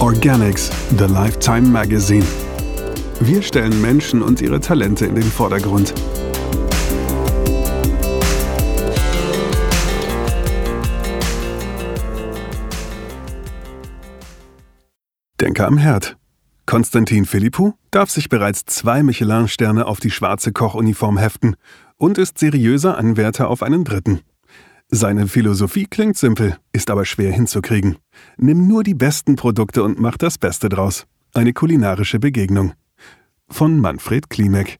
Organics, The Lifetime Magazine. Wir stellen Menschen und ihre Talente in den Vordergrund. Denke am Herd. Konstantin Philippou darf sich bereits zwei Michelin-Sterne auf die schwarze Kochuniform heften und ist seriöser Anwärter auf einen dritten. Seine Philosophie klingt simpel, ist aber schwer hinzukriegen. Nimm nur die besten Produkte und mach das Beste draus. Eine kulinarische Begegnung. Von Manfred Klimek.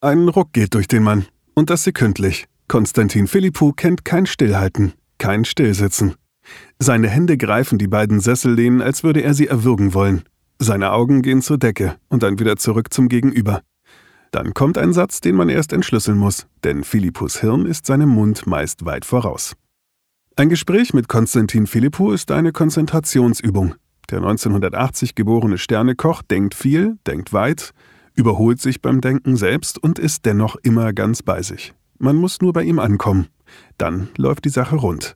Ein Ruck geht durch den Mann. Und das sekündlich. Konstantin Philippou kennt kein Stillhalten, kein Stillsitzen. Seine Hände greifen die beiden Sessellehnen, als würde er sie erwürgen wollen. Seine Augen gehen zur Decke und dann wieder zurück zum Gegenüber. Dann kommt ein Satz, den man erst entschlüsseln muss, denn Philippus Hirn ist seinem Mund meist weit voraus. Ein Gespräch mit Konstantin Philippou ist eine Konzentrationsübung. Der 1980 geborene Sternekoch denkt viel, denkt weit, überholt sich beim Denken selbst und ist dennoch immer ganz bei sich. Man muss nur bei ihm ankommen. Dann läuft die Sache rund.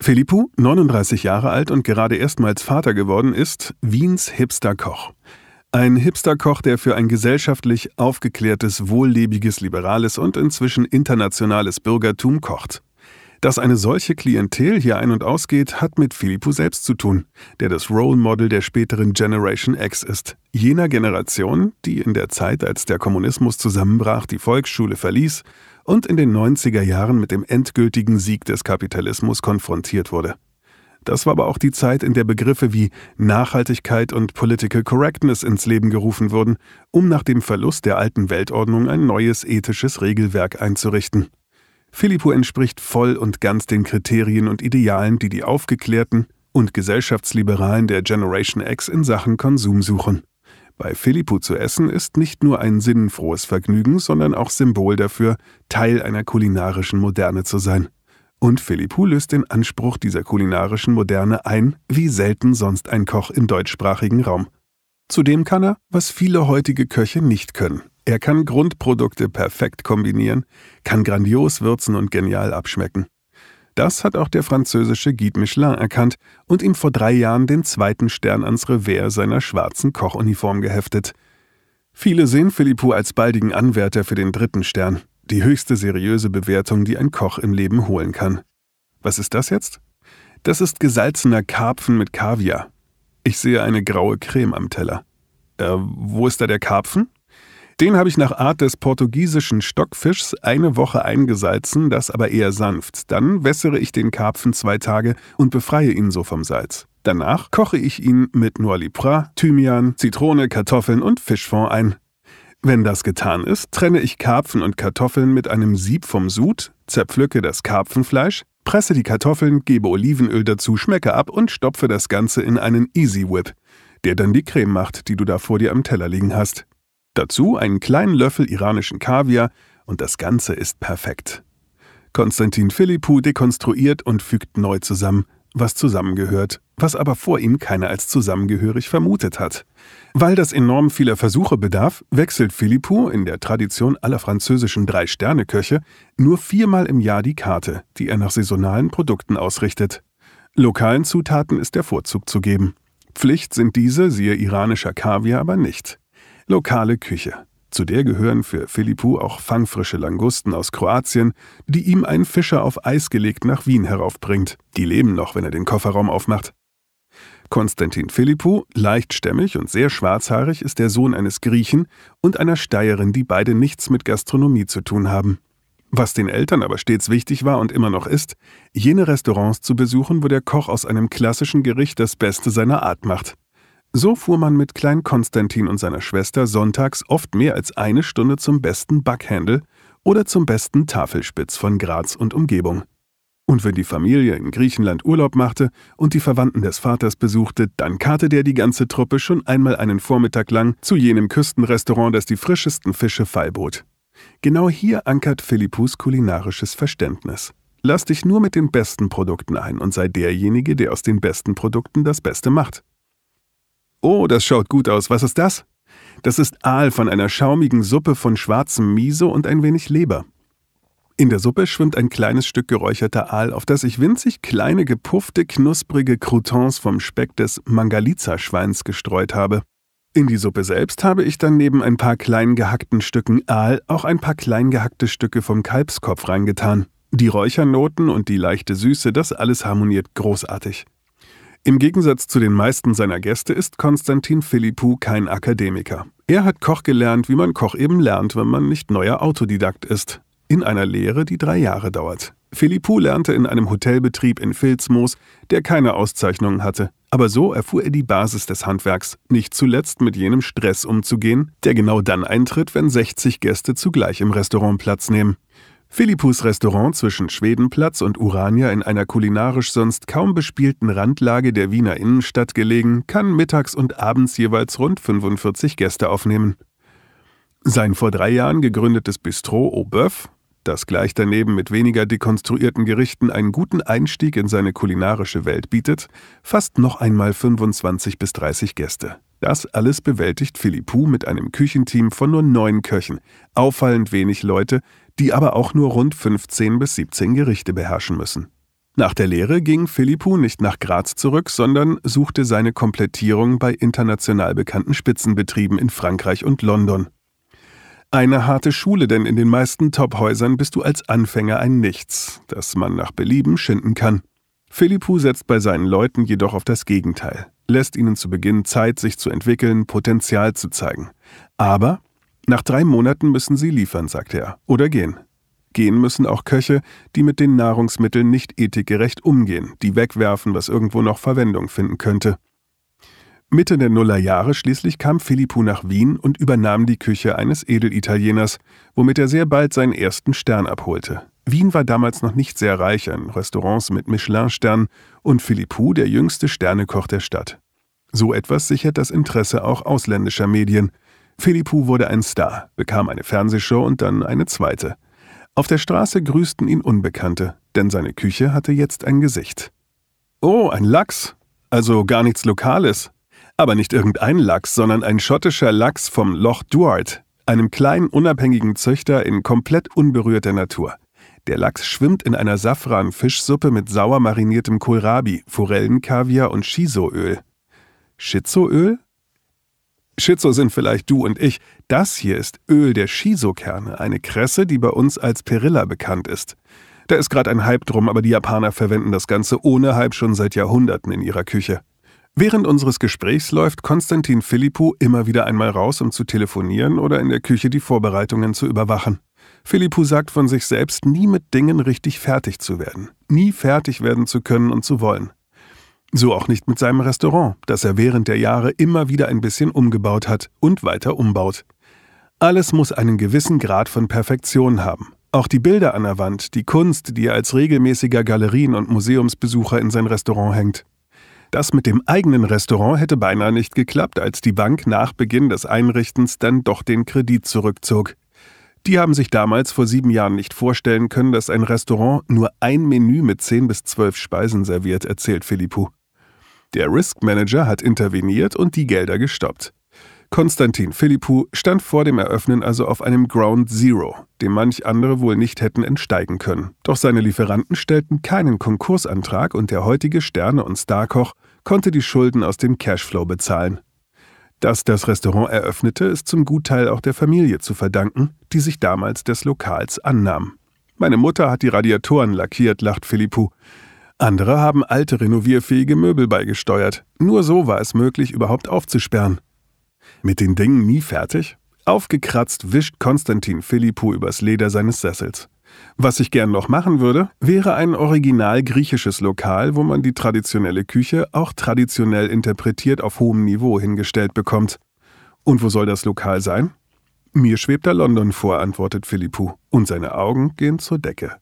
Philippou, 39 Jahre alt und gerade erstmals Vater geworden, ist Wiens Hipster-Koch. Ein Hipsterkoch, der für ein gesellschaftlich aufgeklärtes, wohllebiges, liberales und inzwischen internationales Bürgertum kocht. Dass eine solche Klientel hier ein- und ausgeht, hat mit Philippou selbst zu tun, der das Role Model der späteren Generation X ist. Jener Generation, die in der Zeit, als der Kommunismus zusammenbrach, die Volksschule verließ und in den 90er Jahren mit dem endgültigen Sieg des Kapitalismus konfrontiert wurde. Das war aber auch die Zeit, in der Begriffe wie Nachhaltigkeit und Political Correctness ins Leben gerufen wurden, um nach dem Verlust der alten Weltordnung ein neues ethisches Regelwerk einzurichten. Philippou entspricht voll und ganz den Kriterien und Idealen, die die Aufgeklärten und Gesellschaftsliberalen der Generation X in Sachen Konsum suchen. Bei Philippou zu essen ist nicht nur ein sinnfrohes Vergnügen, sondern auch Symbol dafür, Teil einer kulinarischen Moderne zu sein. Und Philippou löst den Anspruch dieser kulinarischen Moderne ein, wie selten sonst ein Koch im deutschsprachigen Raum. Zudem kann er, was viele heutige Köche nicht können. Er kann Grundprodukte perfekt kombinieren, kann grandios würzen und genial abschmecken. Das hat auch der französische Guide Michelin erkannt und ihm vor drei Jahren den zweiten Stern ans Revers seiner schwarzen Kochuniform geheftet. Viele sehen Philippou als baldigen Anwärter für den dritten Stern. Die höchste seriöse Bewertung, die ein Koch im Leben holen kann. Was ist das jetzt? Das ist gesalzener Karpfen mit Kaviar. Ich sehe eine graue Creme am Teller. Äh, wo ist da der Karpfen? Den habe ich nach Art des portugiesischen Stockfischs eine Woche eingesalzen, das aber eher sanft. Dann wässere ich den Karpfen zwei Tage und befreie ihn so vom Salz. Danach koche ich ihn mit Noix Lipra, Thymian, Zitrone, Kartoffeln und Fischfond ein. Wenn das getan ist, trenne ich Karpfen und Kartoffeln mit einem Sieb vom Sud, zerpflücke das Karpfenfleisch, presse die Kartoffeln, gebe Olivenöl dazu, schmecke ab und stopfe das Ganze in einen Easy Whip, der dann die Creme macht, die du da vor dir am Teller liegen hast. Dazu einen kleinen Löffel iranischen Kaviar und das Ganze ist perfekt. Konstantin Philippou dekonstruiert und fügt neu zusammen, was zusammengehört, was aber vor ihm keiner als zusammengehörig vermutet hat. Weil das enorm vieler Versuche bedarf, wechselt Philippou in der Tradition aller französischen Drei-Sterne-Köche nur viermal im Jahr die Karte, die er nach saisonalen Produkten ausrichtet. Lokalen Zutaten ist der Vorzug zu geben. Pflicht sind diese, siehe iranischer Kaviar, aber nicht. Lokale Küche. Zu der gehören für Philippou auch fangfrische Langusten aus Kroatien, die ihm ein Fischer auf Eis gelegt nach Wien heraufbringt. Die leben noch, wenn er den Kofferraum aufmacht. Konstantin Philippou, leichtstämmig und sehr schwarzhaarig, ist der Sohn eines Griechen und einer Steirerin, die beide nichts mit Gastronomie zu tun haben. Was den Eltern aber stets wichtig war und immer noch ist, jene Restaurants zu besuchen, wo der Koch aus einem klassischen Gericht das Beste seiner Art macht. So fuhr man mit Klein Konstantin und seiner Schwester sonntags oft mehr als eine Stunde zum besten Backhandel oder zum besten Tafelspitz von Graz und Umgebung. Und wenn die Familie in Griechenland Urlaub machte und die Verwandten des Vaters besuchte, dann karte der die ganze Truppe schon einmal einen Vormittag lang zu jenem Küstenrestaurant, das die frischesten Fische feilbot. Genau hier ankert Philippus kulinarisches Verständnis. Lass dich nur mit den besten Produkten ein und sei derjenige, der aus den besten Produkten das Beste macht. Oh, das schaut gut aus. Was ist das? Das ist Aal von einer schaumigen Suppe von schwarzem Miso und ein wenig Leber. In der Suppe schwimmt ein kleines Stück geräucherter Aal, auf das ich winzig kleine, gepuffte, knusprige Croutons vom Speck des Mangalitza-Schweins gestreut habe. In die Suppe selbst habe ich dann neben ein paar klein gehackten Stücken Aal auch ein paar klein gehackte Stücke vom Kalbskopf reingetan. Die Räuchernoten und die leichte Süße, das alles harmoniert großartig. Im Gegensatz zu den meisten seiner Gäste ist Konstantin Philippou kein Akademiker. Er hat Koch gelernt, wie man Koch eben lernt, wenn man nicht neuer Autodidakt ist in einer Lehre, die drei Jahre dauert. Philippou lernte in einem Hotelbetrieb in Filzmoos, der keine Auszeichnungen hatte. Aber so erfuhr er die Basis des Handwerks, nicht zuletzt mit jenem Stress umzugehen, der genau dann eintritt, wenn 60 Gäste zugleich im Restaurant Platz nehmen. Philippus Restaurant zwischen Schwedenplatz und Urania in einer kulinarisch sonst kaum bespielten Randlage der Wiener Innenstadt gelegen, kann mittags und abends jeweils rund 45 Gäste aufnehmen. Sein vor drei Jahren gegründetes Bistro Au Boeuf das gleich daneben mit weniger dekonstruierten Gerichten einen guten Einstieg in seine kulinarische Welt bietet, fasst noch einmal 25 bis 30 Gäste. Das alles bewältigt Philippou mit einem Küchenteam von nur neun Köchen, auffallend wenig Leute, die aber auch nur rund 15 bis 17 Gerichte beherrschen müssen. Nach der Lehre ging Philippou nicht nach Graz zurück, sondern suchte seine Komplettierung bei international bekannten Spitzenbetrieben in Frankreich und London. Eine harte Schule, denn in den meisten Top-Häusern bist du als Anfänger ein Nichts, das man nach Belieben schinden kann. Philippou setzt bei seinen Leuten jedoch auf das Gegenteil, lässt ihnen zu Beginn Zeit, sich zu entwickeln, Potenzial zu zeigen. Aber nach drei Monaten müssen sie liefern, sagt er, oder gehen. Gehen müssen auch Köche, die mit den Nahrungsmitteln nicht ethikgerecht umgehen, die wegwerfen, was irgendwo noch Verwendung finden könnte. Mitte der Nullerjahre schließlich kam Philippou nach Wien und übernahm die Küche eines Edelitalieners, womit er sehr bald seinen ersten Stern abholte. Wien war damals noch nicht sehr reich an Restaurants mit Michelin-Sternen und Philippou der jüngste Sternekoch der Stadt. So etwas sichert das Interesse auch ausländischer Medien. Philippou wurde ein Star, bekam eine Fernsehshow und dann eine zweite. Auf der Straße grüßten ihn Unbekannte, denn seine Küche hatte jetzt ein Gesicht. Oh, ein Lachs. Also gar nichts Lokales, aber nicht irgendein Lachs, sondern ein schottischer Lachs vom Loch Duart, einem kleinen unabhängigen Züchter in komplett unberührter Natur. Der Lachs schwimmt in einer Safran-Fischsuppe mit sauer mariniertem Kohlrabi, Forellenkaviar und Shiso-Öl. Shizo-Öl? Shizo sind vielleicht du und ich. Das hier ist Öl der Shiso-Kerne, eine Kresse, die bei uns als Perilla bekannt ist. Da ist gerade ein Hype drum, aber die Japaner verwenden das Ganze ohne Hype schon seit Jahrhunderten in ihrer Küche. Während unseres Gesprächs läuft Konstantin Philippou immer wieder einmal raus, um zu telefonieren oder in der Küche die Vorbereitungen zu überwachen. Philippou sagt von sich selbst, nie mit Dingen richtig fertig zu werden, nie fertig werden zu können und zu wollen. So auch nicht mit seinem Restaurant, das er während der Jahre immer wieder ein bisschen umgebaut hat und weiter umbaut. Alles muss einen gewissen Grad von Perfektion haben. Auch die Bilder an der Wand, die Kunst, die er als regelmäßiger Galerien- und Museumsbesucher in sein Restaurant hängt. Das mit dem eigenen Restaurant hätte beinahe nicht geklappt, als die Bank nach Beginn des Einrichtens dann doch den Kredit zurückzog. Die haben sich damals vor sieben Jahren nicht vorstellen können, dass ein Restaurant nur ein Menü mit zehn bis zwölf Speisen serviert, erzählt Philippou. Der Risk Manager hat interveniert und die Gelder gestoppt. Konstantin Philippou stand vor dem Eröffnen also auf einem Ground Zero, dem manch andere wohl nicht hätten entsteigen können. Doch seine Lieferanten stellten keinen Konkursantrag und der heutige Sterne- und Starkoch konnte die Schulden aus dem Cashflow bezahlen. Dass das Restaurant eröffnete, ist zum Gutteil auch der Familie zu verdanken, die sich damals des Lokals annahm. Meine Mutter hat die Radiatoren lackiert, lacht Philippou. Andere haben alte renovierfähige Möbel beigesteuert. Nur so war es möglich, überhaupt aufzusperren. Mit den Dingen nie fertig? Aufgekratzt wischt Konstantin Philippou übers Leder seines Sessels. Was ich gern noch machen würde, wäre ein original griechisches Lokal, wo man die traditionelle Küche auch traditionell interpretiert auf hohem Niveau hingestellt bekommt. Und wo soll das Lokal sein? Mir schwebt da London vor, antwortet Philippou, und seine Augen gehen zur Decke.